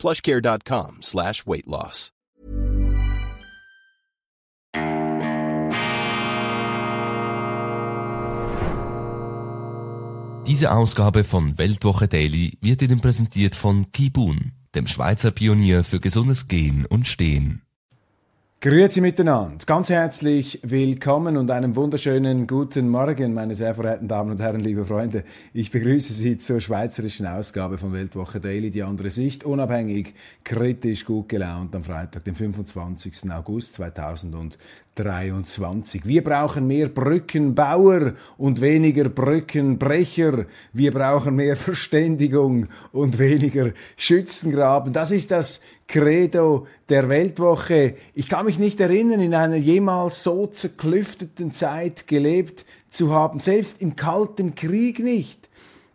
plushcare.com slash weight loss. Diese Ausgabe von Weltwoche Daily wird Ihnen präsentiert von Kibun, dem Schweizer Pionier für gesundes Gehen und Stehen. Grüezi miteinander, ganz herzlich willkommen und einen wunderschönen guten Morgen, meine sehr verehrten Damen und Herren, liebe Freunde. Ich begrüße Sie zur schweizerischen Ausgabe von Weltwoche Daily, die andere Sicht, unabhängig, kritisch, gut gelaunt am Freitag, dem 25. August 2023. Wir brauchen mehr Brückenbauer und weniger Brückenbrecher. Wir brauchen mehr Verständigung und weniger Schützengraben. Das ist das Credo der Weltwoche. Ich kann mich nicht erinnern, in einer jemals so zerklüfteten Zeit gelebt zu haben, selbst im Kalten Krieg nicht,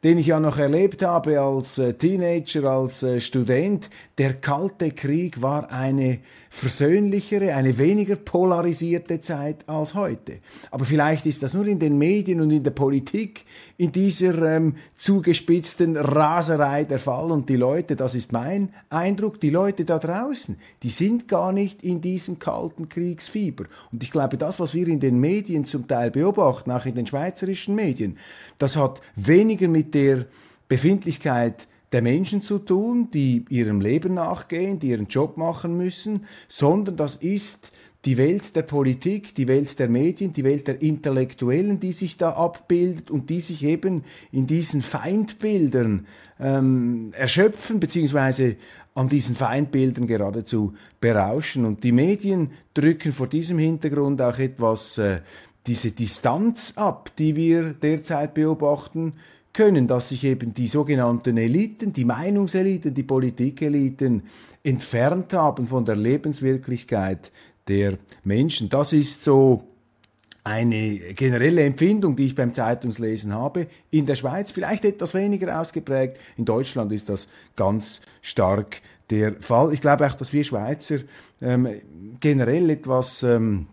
den ich ja noch erlebt habe als äh, Teenager, als äh, Student. Der Kalte Krieg war eine versöhnlichere, eine weniger polarisierte Zeit als heute. Aber vielleicht ist das nur in den Medien und in der Politik in dieser ähm, zugespitzten Raserei der Fall und die Leute, das ist mein Eindruck, die Leute da draußen, die sind gar nicht in diesem kalten Kriegsfieber. Und ich glaube, das, was wir in den Medien zum Teil beobachten, auch in den schweizerischen Medien, das hat weniger mit der Befindlichkeit der Menschen zu tun, die ihrem Leben nachgehen, die ihren Job machen müssen, sondern das ist die Welt der Politik, die Welt der Medien, die Welt der Intellektuellen, die sich da abbildet und die sich eben in diesen Feindbildern ähm, erschöpfen, beziehungsweise an diesen Feindbildern geradezu berauschen. Und die Medien drücken vor diesem Hintergrund auch etwas äh, diese Distanz ab, die wir derzeit beobachten können, dass sich eben die sogenannten Eliten, die Meinungseliten, die Politikeliten entfernt haben von der Lebenswirklichkeit der Menschen. Das ist so eine generelle Empfindung, die ich beim Zeitungslesen habe. In der Schweiz vielleicht etwas weniger ausgeprägt. In Deutschland ist das ganz stark der Fall. Ich glaube auch, dass wir Schweizer ähm, generell etwas ähm,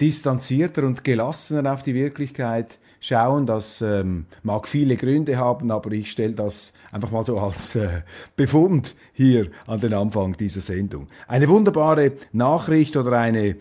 distanzierter und gelassener auf die Wirklichkeit schauen. Das ähm, mag viele Gründe haben, aber ich stelle das einfach mal so als äh, Befund hier an den Anfang dieser Sendung. Eine wunderbare Nachricht oder eine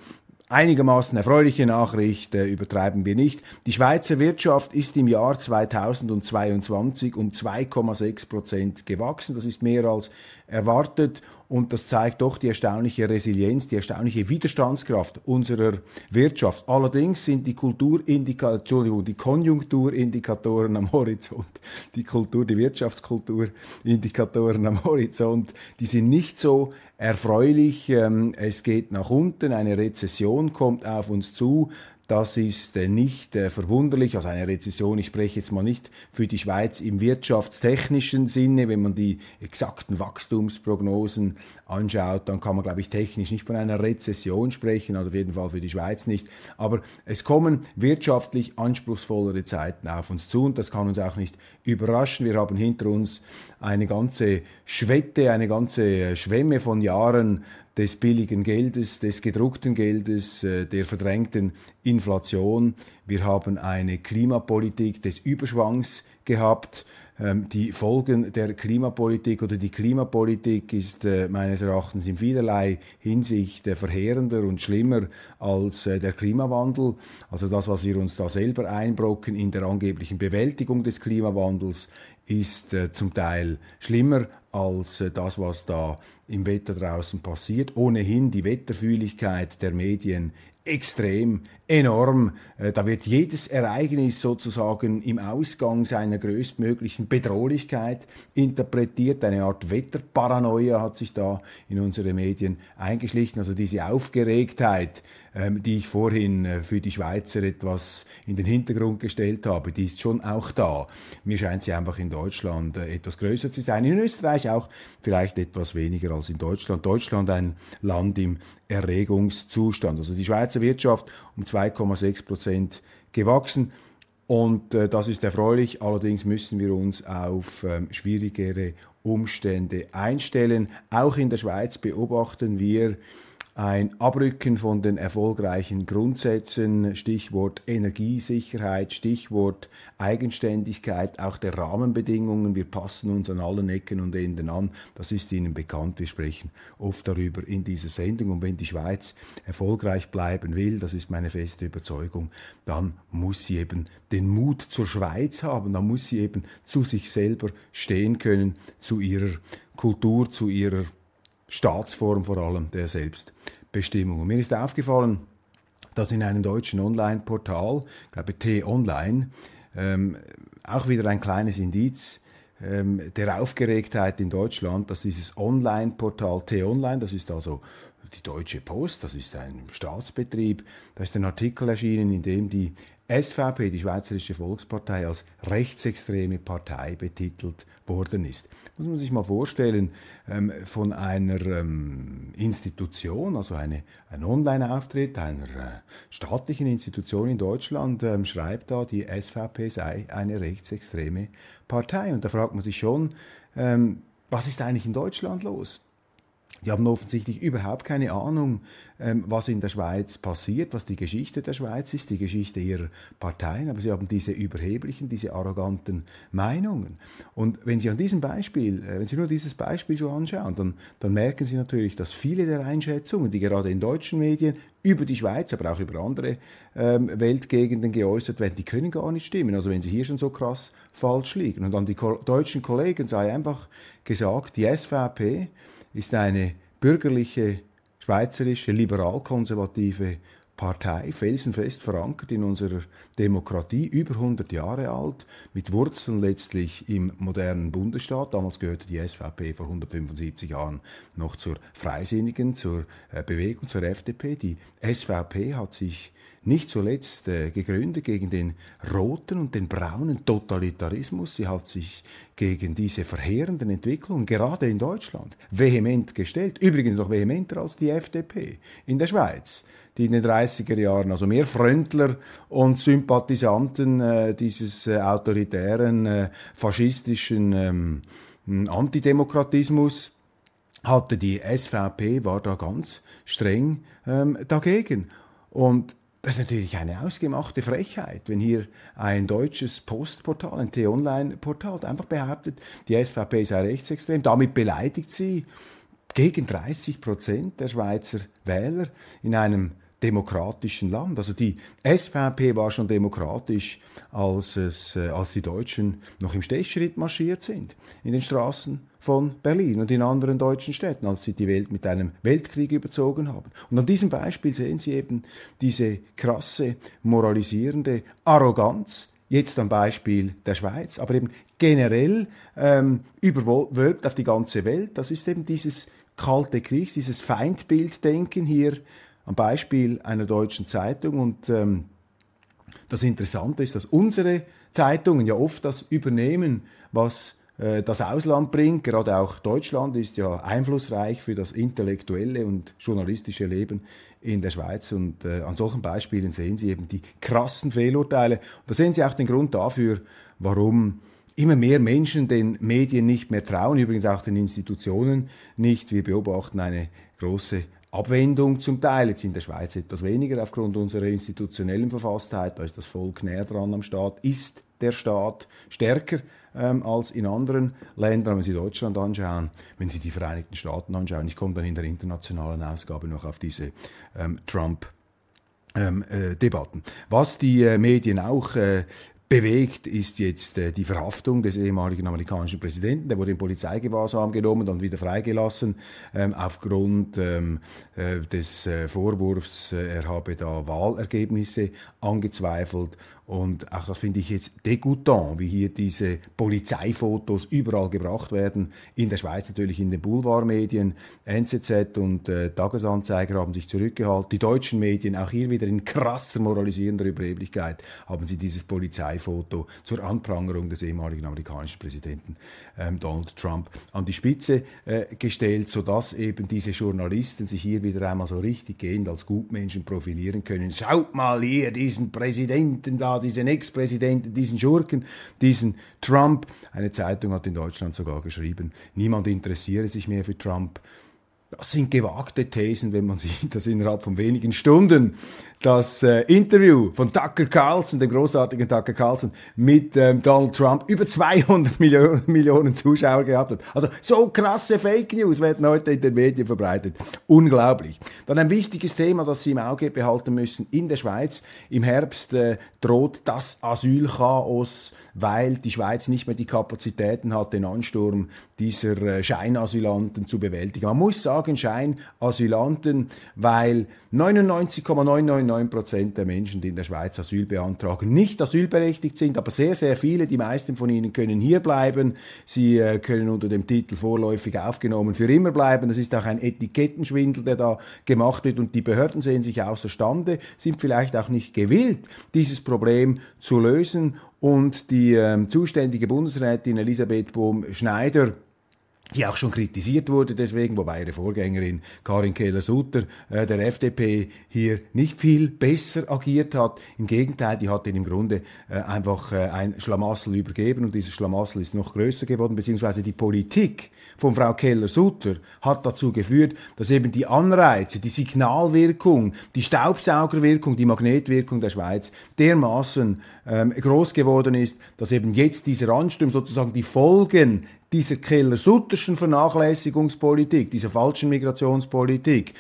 einigermaßen erfreuliche Nachricht, äh, übertreiben wir nicht. Die Schweizer Wirtschaft ist im Jahr 2022 um 2,6 Prozent gewachsen. Das ist mehr als erwartet und das zeigt doch die erstaunliche Resilienz, die erstaunliche Widerstandskraft unserer Wirtschaft. Allerdings sind die Kulturindikatoren, Entschuldigung, die Konjunkturindikatoren am Horizont, die Kultur, die Wirtschaftskulturindikatoren am Horizont, die sind nicht so erfreulich. Ähm, es geht nach unten, eine Rezession kommt auf uns zu. Das ist äh, nicht äh, verwunderlich. Also eine Rezession, ich spreche jetzt mal nicht für die Schweiz im wirtschaftstechnischen Sinne. Wenn man die exakten Wachstumsprognosen anschaut, dann kann man, glaube ich, technisch nicht von einer Rezession sprechen, also auf jeden Fall für die Schweiz nicht. Aber es kommen wirtschaftlich anspruchsvollere Zeiten auf uns zu und das kann uns auch nicht überraschen. Wir haben hinter uns eine ganze Schwette, eine ganze Schwemme von Jahren des billigen Geldes, des gedruckten Geldes, äh, der verdrängten Inflation. Wir haben eine Klimapolitik des Überschwangs gehabt. Ähm, die Folgen der Klimapolitik oder die Klimapolitik ist äh, meines Erachtens in vielerlei Hinsicht äh, verheerender und schlimmer als der Klimawandel. Also das, was wir uns da selber einbrocken in der angeblichen Bewältigung des Klimawandels, ist zum Teil schlimmer als das, was da im Wetter draußen passiert. Ohnehin die Wetterfühligkeit der Medien extrem, enorm. Äh, da wird jedes Ereignis sozusagen im Ausgang seiner größtmöglichen Bedrohlichkeit interpretiert. Eine Art Wetterparanoia hat sich da in unsere Medien eingeschlichen. Also diese Aufgeregtheit, ähm, die ich vorhin äh, für die Schweizer etwas in den Hintergrund gestellt habe, die ist schon auch da. Mir scheint sie einfach in Deutschland äh, etwas größer zu sein. In Österreich auch vielleicht etwas weniger als in Deutschland. Deutschland ein Land im Erregungszustand. Also die Schweizer Wirtschaft um 2,6 Prozent gewachsen. Und äh, das ist erfreulich. Allerdings müssen wir uns auf ähm, schwierigere Umstände einstellen. Auch in der Schweiz beobachten wir ein Abrücken von den erfolgreichen Grundsätzen, Stichwort Energiesicherheit, Stichwort Eigenständigkeit, auch der Rahmenbedingungen. Wir passen uns an allen Ecken und Enden an. Das ist Ihnen bekannt. Wir sprechen oft darüber in dieser Sendung. Und wenn die Schweiz erfolgreich bleiben will, das ist meine feste Überzeugung, dann muss sie eben den Mut zur Schweiz haben. Dann muss sie eben zu sich selber stehen können, zu ihrer Kultur, zu ihrer Staatsform vor allem der Selbstbestimmung. Und mir ist aufgefallen, dass in einem deutschen Online-Portal, ich glaube T-Online, ähm, auch wieder ein kleines Indiz ähm, der Aufgeregtheit in Deutschland, dass dieses Online-Portal T-Online, das ist also die Deutsche Post, das ist ein Staatsbetrieb, da ist ein Artikel erschienen, in dem die SVP, die Schweizerische Volkspartei, als rechtsextreme Partei betitelt worden ist. Muss man sich mal vorstellen, ähm, von einer ähm, Institution, also eine, ein Online-Auftritt einer äh, staatlichen Institution in Deutschland, ähm, schreibt da, die SVP sei eine rechtsextreme Partei. Und da fragt man sich schon, was ist eigentlich in Deutschland los? Die haben offensichtlich überhaupt keine Ahnung, ähm, was in der Schweiz passiert, was die Geschichte der Schweiz ist, die Geschichte ihrer Parteien, aber sie haben diese überheblichen, diese arroganten Meinungen. Und wenn Sie an diesem Beispiel, äh, wenn Sie nur dieses Beispiel schon anschauen, dann, dann merken Sie natürlich, dass viele der Einschätzungen, die gerade in deutschen Medien über die Schweiz, aber auch über andere ähm, Weltgegenden geäußert werden, die können gar nicht stimmen. Also wenn sie hier schon so krass falsch liegen. Und an die ko deutschen Kollegen sei einfach gesagt, die SVP ist eine bürgerliche, schweizerische, liberal-konservative Partei, felsenfest verankert in unserer Demokratie, über 100 Jahre alt, mit Wurzeln letztlich im modernen Bundesstaat. Damals gehörte die SVP vor 175 Jahren noch zur Freisinnigen, zur äh, Bewegung, zur FDP. Die SVP hat sich nicht zuletzt äh, gegründet gegen den roten und den braunen Totalitarismus. Sie hat sich gegen diese verheerenden Entwicklungen, gerade in Deutschland, vehement gestellt. Übrigens noch vehementer als die FDP in der Schweiz die in den 30er Jahren, also mehr Fröntler und Sympathisanten äh, dieses äh, autoritären, äh, faschistischen ähm, Antidemokratismus hatte. Die SVP war da ganz streng ähm, dagegen. Und das ist natürlich eine ausgemachte Frechheit, wenn hier ein deutsches Postportal, ein T-Online-Portal einfach behauptet, die SVP sei rechtsextrem. Damit beleidigt sie gegen 30 Prozent der Schweizer Wähler in einem demokratischen Land. Also die SVP war schon demokratisch, als, es, äh, als die Deutschen noch im Stechschritt marschiert sind in den Straßen von Berlin und in anderen deutschen Städten, als sie die Welt mit einem Weltkrieg überzogen haben. Und an diesem Beispiel sehen Sie eben diese krasse, moralisierende Arroganz, jetzt am Beispiel der Schweiz, aber eben generell ähm, überwölbt auf die ganze Welt. Das ist eben dieses kalte Kriegs, dieses Feindbilddenken hier am Beispiel einer deutschen Zeitung. Und ähm, das Interessante ist, dass unsere Zeitungen ja oft das übernehmen, was äh, das Ausland bringt. Gerade auch Deutschland ist ja einflussreich für das intellektuelle und journalistische Leben in der Schweiz. Und äh, an solchen Beispielen sehen Sie eben die krassen Fehlurteile. Und da sehen Sie auch den Grund dafür, warum immer mehr Menschen den Medien nicht mehr trauen, übrigens auch den Institutionen nicht. Wir beobachten eine große Abwendung zum Teil, jetzt in der Schweiz etwas weniger aufgrund unserer institutionellen Verfasstheit, da ist das Volk näher dran am Staat, ist der Staat stärker ähm, als in anderen Ländern. Wenn Sie Deutschland anschauen, wenn Sie die Vereinigten Staaten anschauen, ich komme dann in der internationalen Ausgabe noch auf diese ähm, Trump- ähm, äh, Debatten. Was die äh, Medien auch äh, bewegt ist jetzt äh, die Verhaftung des ehemaligen amerikanischen Präsidenten. Der wurde in Polizeigewahrsam genommen, dann wieder freigelassen ähm, aufgrund ähm, äh, des äh, Vorwurfs, äh, er habe da Wahlergebnisse angezweifelt. Und auch das finde ich jetzt degoutant, wie hier diese Polizeifotos überall gebracht werden. In der Schweiz natürlich in den Boulevardmedien. NZZ und äh, Tagesanzeiger haben sich zurückgehalten. Die deutschen Medien, auch hier wieder in krasser moralisierender Überheblichkeit, haben sie dieses Polizei Parteifoto zur Anprangerung des ehemaligen amerikanischen Präsidenten ähm, Donald Trump an die Spitze äh, gestellt, sodass eben diese Journalisten sich hier wieder einmal so richtig gehend als Gutmenschen profilieren können. Schaut mal hier diesen Präsidenten da, diesen Ex-Präsidenten, diesen Schurken, diesen Trump. Eine Zeitung hat in Deutschland sogar geschrieben, niemand interessiere sich mehr für Trump. Das sind gewagte Thesen, wenn man sieht, dass innerhalb von wenigen Stunden das äh, Interview von Tucker Carlson, dem großartigen Tucker Carlson, mit ähm, Donald Trump über 200 Millionen, Millionen Zuschauer gehabt hat. Also so krasse Fake News werden heute in den Medien verbreitet. Unglaublich. Dann ein wichtiges Thema, das Sie im Auge behalten müssen. In der Schweiz im Herbst äh, droht das Asylchaos weil die Schweiz nicht mehr die Kapazitäten hat, den Ansturm dieser äh, Scheinasylanten zu bewältigen. Man muss sagen Scheinasylanten, weil 99,999 Prozent der Menschen, die in der Schweiz Asyl beantragen, nicht asylberechtigt sind, aber sehr, sehr viele, die meisten von ihnen können hier bleiben. Sie äh, können unter dem Titel vorläufig aufgenommen für immer bleiben. Das ist auch ein Etikettenschwindel, der da gemacht wird und die Behörden sehen sich außerstande, sind vielleicht auch nicht gewillt, dieses Problem zu lösen und die ähm, zuständige Bundesrätin Elisabeth Bohm-Schneider die auch schon kritisiert wurde deswegen, wobei ihre Vorgängerin Karin Keller-Sutter äh, der FDP hier nicht viel besser agiert hat. Im Gegenteil, die hat ihn im Grunde äh, einfach äh, ein Schlamassel übergeben und dieses Schlamassel ist noch größer geworden, beziehungsweise die Politik von Frau Keller-Sutter hat dazu geführt, dass eben die Anreize, die Signalwirkung, die Staubsaugerwirkung, die Magnetwirkung der Schweiz dermaßen ähm, groß geworden ist, dass eben jetzt dieser Ansturm sozusagen die Folgen dieser Keller-Sutterschen Vernachlässigungspolitik, dieser falschen Migrationspolitik,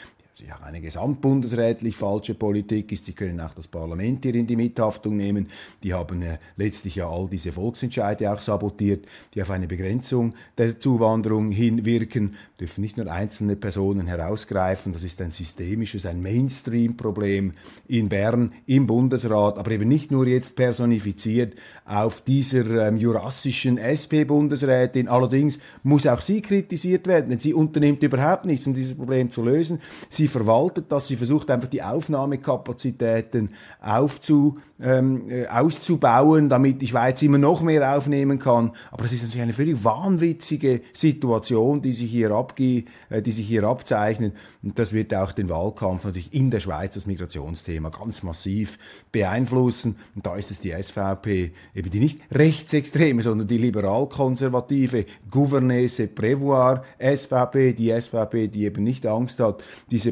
ja eine gesamtbundesrätlich falsche Politik ist. Sie können auch das Parlament hier in die Mithaftung nehmen. Die haben äh, letztlich ja all diese Volksentscheide auch sabotiert, die auf eine Begrenzung der Zuwanderung hinwirken, dürfen nicht nur einzelne Personen herausgreifen. Das ist ein systemisches, ein Mainstream-Problem in Bern, im Bundesrat, aber eben nicht nur jetzt personifiziert auf dieser ähm, jurassischen SP-Bundesrätin. Allerdings muss auch sie kritisiert werden, denn sie unternimmt überhaupt nichts, um dieses Problem zu lösen. Sie verwaltet das, sie versucht einfach die Aufnahmekapazitäten aufzu, ähm, äh, auszubauen, damit die Schweiz immer noch mehr aufnehmen kann. Aber das ist natürlich eine völlig wahnwitzige Situation, die sich hier, abge äh, die sich hier abzeichnet. Und das wird auch den Wahlkampf natürlich in der Schweiz, das Migrationsthema, ganz massiv beeinflussen. Und da ist es die SVP, eben die nicht rechtsextreme, sondern die liberal-konservative Gouvernesse Prévoir SVP, die SVP, die eben nicht Angst hat, diese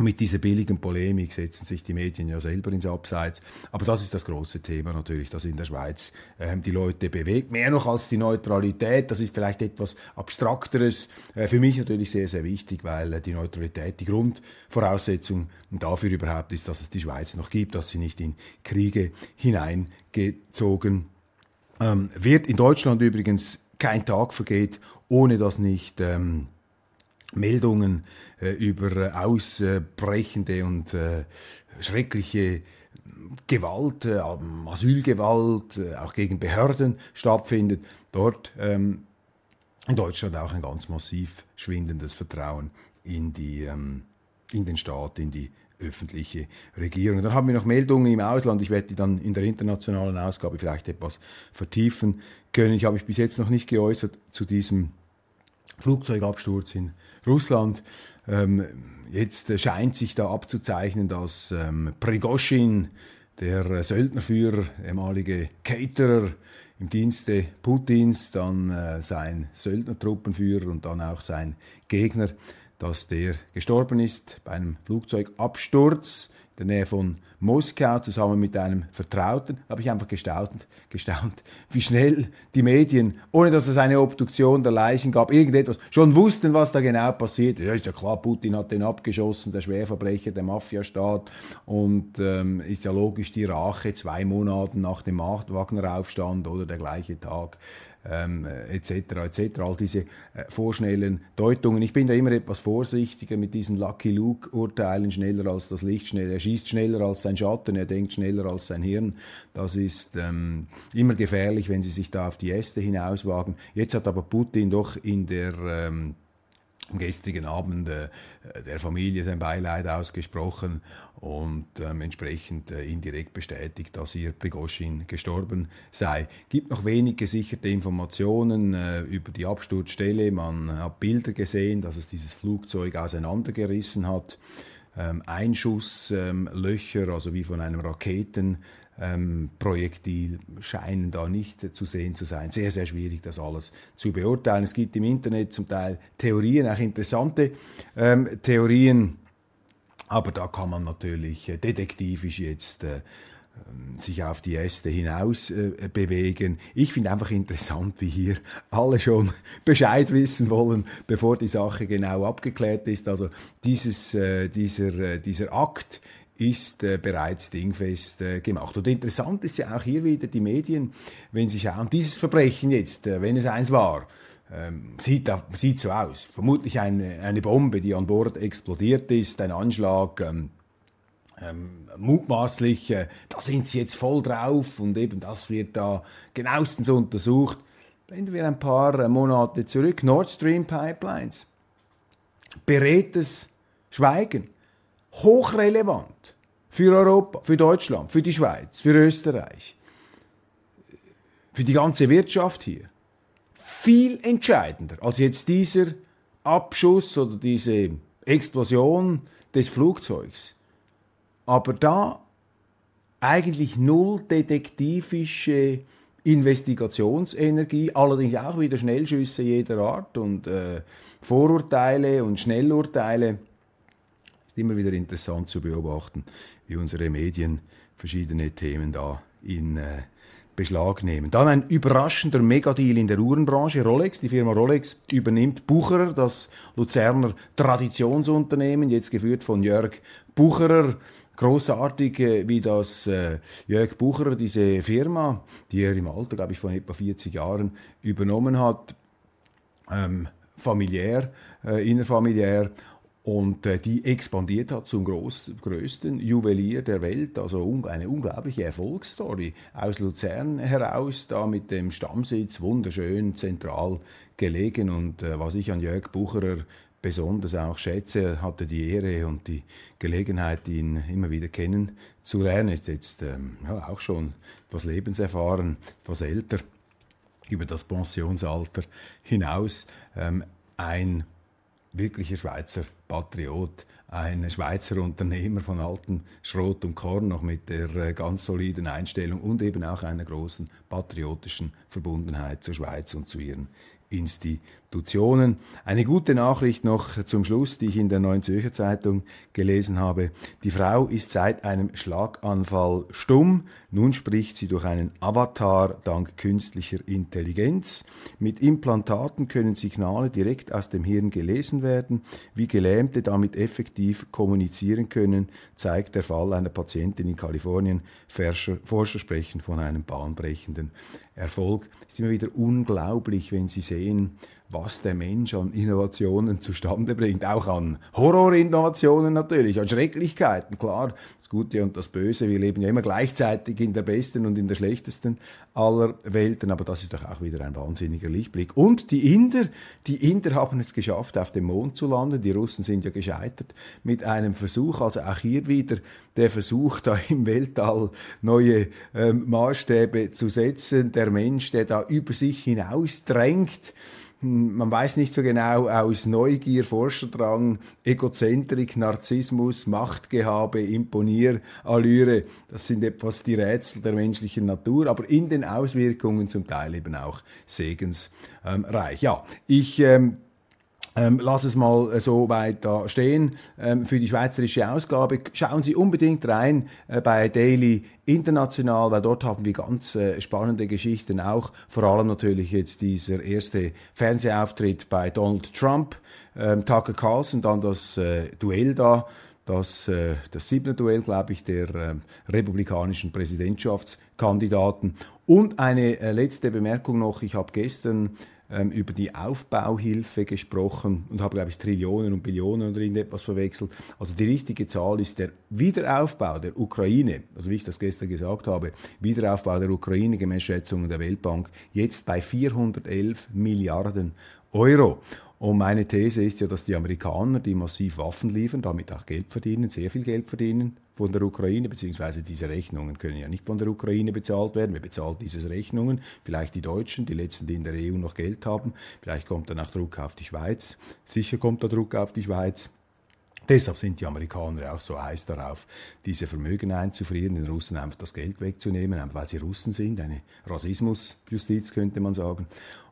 Mit dieser billigen Polemik setzen sich die Medien ja selber ins Abseits. Aber das ist das große Thema natürlich, das in der Schweiz ähm, die Leute bewegt. Mehr noch als die Neutralität. Das ist vielleicht etwas Abstrakteres. Äh, für mich natürlich sehr, sehr wichtig, weil äh, die Neutralität die Grundvoraussetzung dafür überhaupt ist, dass es die Schweiz noch gibt, dass sie nicht in Kriege hineingezogen ähm, wird. In Deutschland übrigens kein Tag vergeht, ohne dass nicht... Ähm, Meldungen äh, über äh, ausbrechende und äh, schreckliche Gewalt, äh, Asylgewalt, äh, auch gegen Behörden stattfindet. Dort ähm, in Deutschland auch ein ganz massiv schwindendes Vertrauen in, die, ähm, in den Staat, in die öffentliche Regierung. Dann haben wir noch Meldungen im Ausland. Ich werde die dann in der internationalen Ausgabe vielleicht etwas vertiefen können. Ich habe mich bis jetzt noch nicht geäußert zu diesem Flugzeugabsturz in Russland. Ähm, jetzt scheint sich da abzuzeichnen, dass ähm, Prigoschin, der Söldnerführer, ehemalige Caterer im Dienste Putins, dann äh, sein Söldnertruppenführer und dann auch sein Gegner, dass der gestorben ist bei einem Flugzeugabsturz der Nähe von Moskau zusammen mit einem Vertrauten, habe ich einfach gestaunt, gestaunt, wie schnell die Medien, ohne dass es eine Obduktion der Leichen gab, irgendetwas, schon wussten, was da genau passiert. Ja, ist ja klar, Putin hat den abgeschossen, der Schwerverbrecher, der Mafiastaat und ähm, ist ja logisch die Rache zwei Monate nach dem Wagner-Aufstand oder der gleiche Tag ähm, etc. etc. All diese äh, vorschnellen Deutungen. Ich bin da immer etwas vorsichtiger mit diesen Lucky Luke-Urteilen, schneller als das Licht, schnell. Er schießt schneller als sein Schatten, er denkt schneller als sein Hirn. Das ist ähm, immer gefährlich, wenn sie sich da auf die Äste hinauswagen. Jetzt hat aber Putin doch in der ähm, am gestrigen Abend äh, der Familie sein Beileid ausgesprochen und ähm, entsprechend äh, indirekt bestätigt, dass hier Prigoschin gestorben sei. Gibt noch wenig gesicherte Informationen äh, über die Absturzstelle. Man hat Bilder gesehen, dass es dieses Flugzeug auseinandergerissen hat. Ähm, Einschusslöcher, ähm, also wie von einem Raketen ähm, scheinen da nicht zu sehen zu sein. Sehr, sehr schwierig, das alles zu beurteilen. Es gibt im Internet zum Teil Theorien, auch interessante ähm, Theorien, aber da kann man natürlich äh, detektivisch jetzt äh, sich auf die Äste hinaus äh, bewegen. Ich finde einfach interessant, wie hier alle schon Bescheid wissen wollen, bevor die Sache genau abgeklärt ist. Also dieses, äh, dieser, äh, dieser Akt ist äh, bereits dingfest äh, gemacht. Und interessant ist ja auch hier wieder die Medien, wenn sie schauen, dieses Verbrechen jetzt, äh, wenn es eins war, ähm, sieht, sieht so aus. Vermutlich eine, eine Bombe, die an Bord explodiert ist, ein Anschlag, ähm, ähm, mutmaßlich, äh, da sind sie jetzt voll drauf und eben das wird da genauestens untersucht. Blenden wir ein paar äh, Monate zurück, Nord Stream Pipelines. Beredtes Schweigen hochrelevant für Europa, für Deutschland, für die Schweiz, für Österreich, für die ganze Wirtschaft hier. Viel entscheidender als jetzt dieser Abschuss oder diese Explosion des Flugzeugs. Aber da eigentlich null detektivische Investigationsenergie, allerdings auch wieder Schnellschüsse jeder Art und äh, Vorurteile und Schnellurteile immer wieder interessant zu beobachten, wie unsere Medien verschiedene Themen da in äh, Beschlag nehmen. Dann ein überraschender Megadeal in der Uhrenbranche. Rolex, die Firma Rolex übernimmt Bucherer, das Luzerner Traditionsunternehmen, jetzt geführt von Jörg Bucherer. Großartig, wie das äh, Jörg Bucherer, diese Firma, die er im Alter, glaube ich, von etwa 40 Jahren übernommen hat, ähm, familiär, äh, innerfamiliär und äh, die expandiert hat zum groß, größten Juwelier der Welt, also un eine unglaubliche Erfolgsstory aus Luzern heraus, da mit dem Stammsitz wunderschön zentral gelegen. Und äh, was ich an Jörg Bucherer besonders auch schätze, hatte die Ehre und die Gelegenheit, ihn immer wieder kennenzulernen, ist jetzt ähm, ja, auch schon etwas lebenserfahren, etwas älter, über das Pensionsalter hinaus, ähm, ein wirklicher Schweizer Patriot, ein Schweizer Unternehmer von alten Schrot und Korn, noch mit der äh, ganz soliden Einstellung und eben auch einer großen patriotischen Verbundenheit zur Schweiz und zu ihren Institutionen. Eine gute Nachricht noch zum Schluss, die ich in der Neuen Zürcher Zeitung gelesen habe. Die Frau ist seit einem Schlaganfall stumm. Nun spricht sie durch einen Avatar dank künstlicher Intelligenz. Mit Implantaten können Signale direkt aus dem Hirn gelesen werden. Wie Gelähmte damit effektiv kommunizieren können, zeigt der Fall einer Patientin in Kalifornien. Forscher, Forscher sprechen von einem bahnbrechenden Erfolg. Es ist immer wieder unglaublich, wenn Sie sehen, was der Mensch an Innovationen zustande bringt. Auch an Horrorinnovationen natürlich, an Schrecklichkeiten, klar. Das Gute und das Böse. Wir leben ja immer gleichzeitig in der besten und in der schlechtesten aller Welten, aber das ist doch auch wieder ein wahnsinniger Lichtblick. Und die Inder, die Inder haben es geschafft, auf dem Mond zu landen. Die Russen sind ja gescheitert mit einem Versuch. Also auch hier wieder der Versuch, da im Weltall neue ähm, Maßstäbe zu setzen. Der Mensch, der da über sich hinaus drängt man weiß nicht so genau aus Neugier, Forscherdrang, Egozentrik, Narzissmus, Machtgehabe, Imponierallüre. Das sind etwas die Rätsel der menschlichen Natur, aber in den Auswirkungen zum Teil eben auch segensreich. Ja, ich ähm, ähm, lass es mal äh, so weit da stehen ähm, für die schweizerische Ausgabe. Schauen Sie unbedingt rein äh, bei Daily International, weil dort haben wir ganz äh, spannende Geschichten auch. Vor allem natürlich jetzt dieser erste Fernsehauftritt bei Donald Trump, ähm, Tucker Carlson, dann das äh, Duell da das, äh, das siebte Duell, glaube ich, der äh, republikanischen Präsidentschaftskandidaten. Und eine äh, letzte Bemerkung noch. Ich habe gestern ähm, über die Aufbauhilfe gesprochen und habe, glaube ich, Trillionen und Billionen oder irgendetwas verwechselt. Also die richtige Zahl ist der Wiederaufbau der Ukraine, also wie ich das gestern gesagt habe, Wiederaufbau der Ukraine gemäß Schätzungen der Weltbank, jetzt bei 411 Milliarden Euro. Und meine These ist ja, dass die Amerikaner, die massiv Waffen liefern, damit auch Geld verdienen, sehr viel Geld verdienen von der Ukraine, beziehungsweise diese Rechnungen können ja nicht von der Ukraine bezahlt werden. Wer bezahlt diese Rechnungen? Vielleicht die Deutschen, die letzten, die in der EU noch Geld haben. Vielleicht kommt dann auch Druck auf die Schweiz. Sicher kommt da Druck auf die Schweiz. Deshalb sind die Amerikaner auch so heiß darauf, diese Vermögen einzufrieren, den Russen einfach das Geld wegzunehmen, einfach weil sie Russen sind, eine Rassismusjustiz könnte man sagen.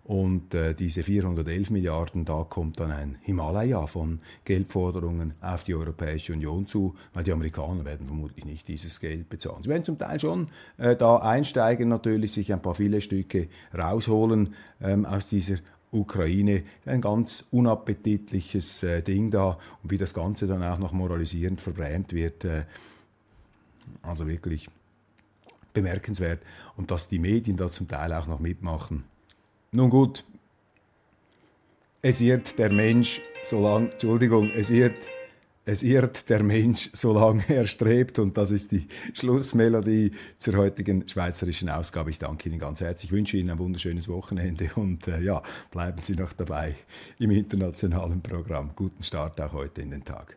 Und äh, diese 411 Milliarden, da kommt dann ein Himalaya von Geldforderungen auf die Europäische Union zu, weil die Amerikaner werden vermutlich nicht dieses Geld bezahlen. Sie werden zum Teil schon äh, da einsteigen, natürlich sich ein paar viele Stücke rausholen ähm, aus dieser Ukraine. Ein ganz unappetitliches äh, Ding da und wie das Ganze dann auch noch moralisierend verbrämt wird. Äh, also wirklich bemerkenswert. Und dass die Medien da zum Teil auch noch mitmachen nun gut, es irrt der Mensch, solange, Entschuldigung, es irrt, es irrt der Mensch, solange er strebt. Und das ist die Schlussmelodie zur heutigen schweizerischen Ausgabe. Ich danke Ihnen ganz herzlich, ich wünsche Ihnen ein wunderschönes Wochenende und äh, ja, bleiben Sie noch dabei im internationalen Programm. Guten Start auch heute in den Tag.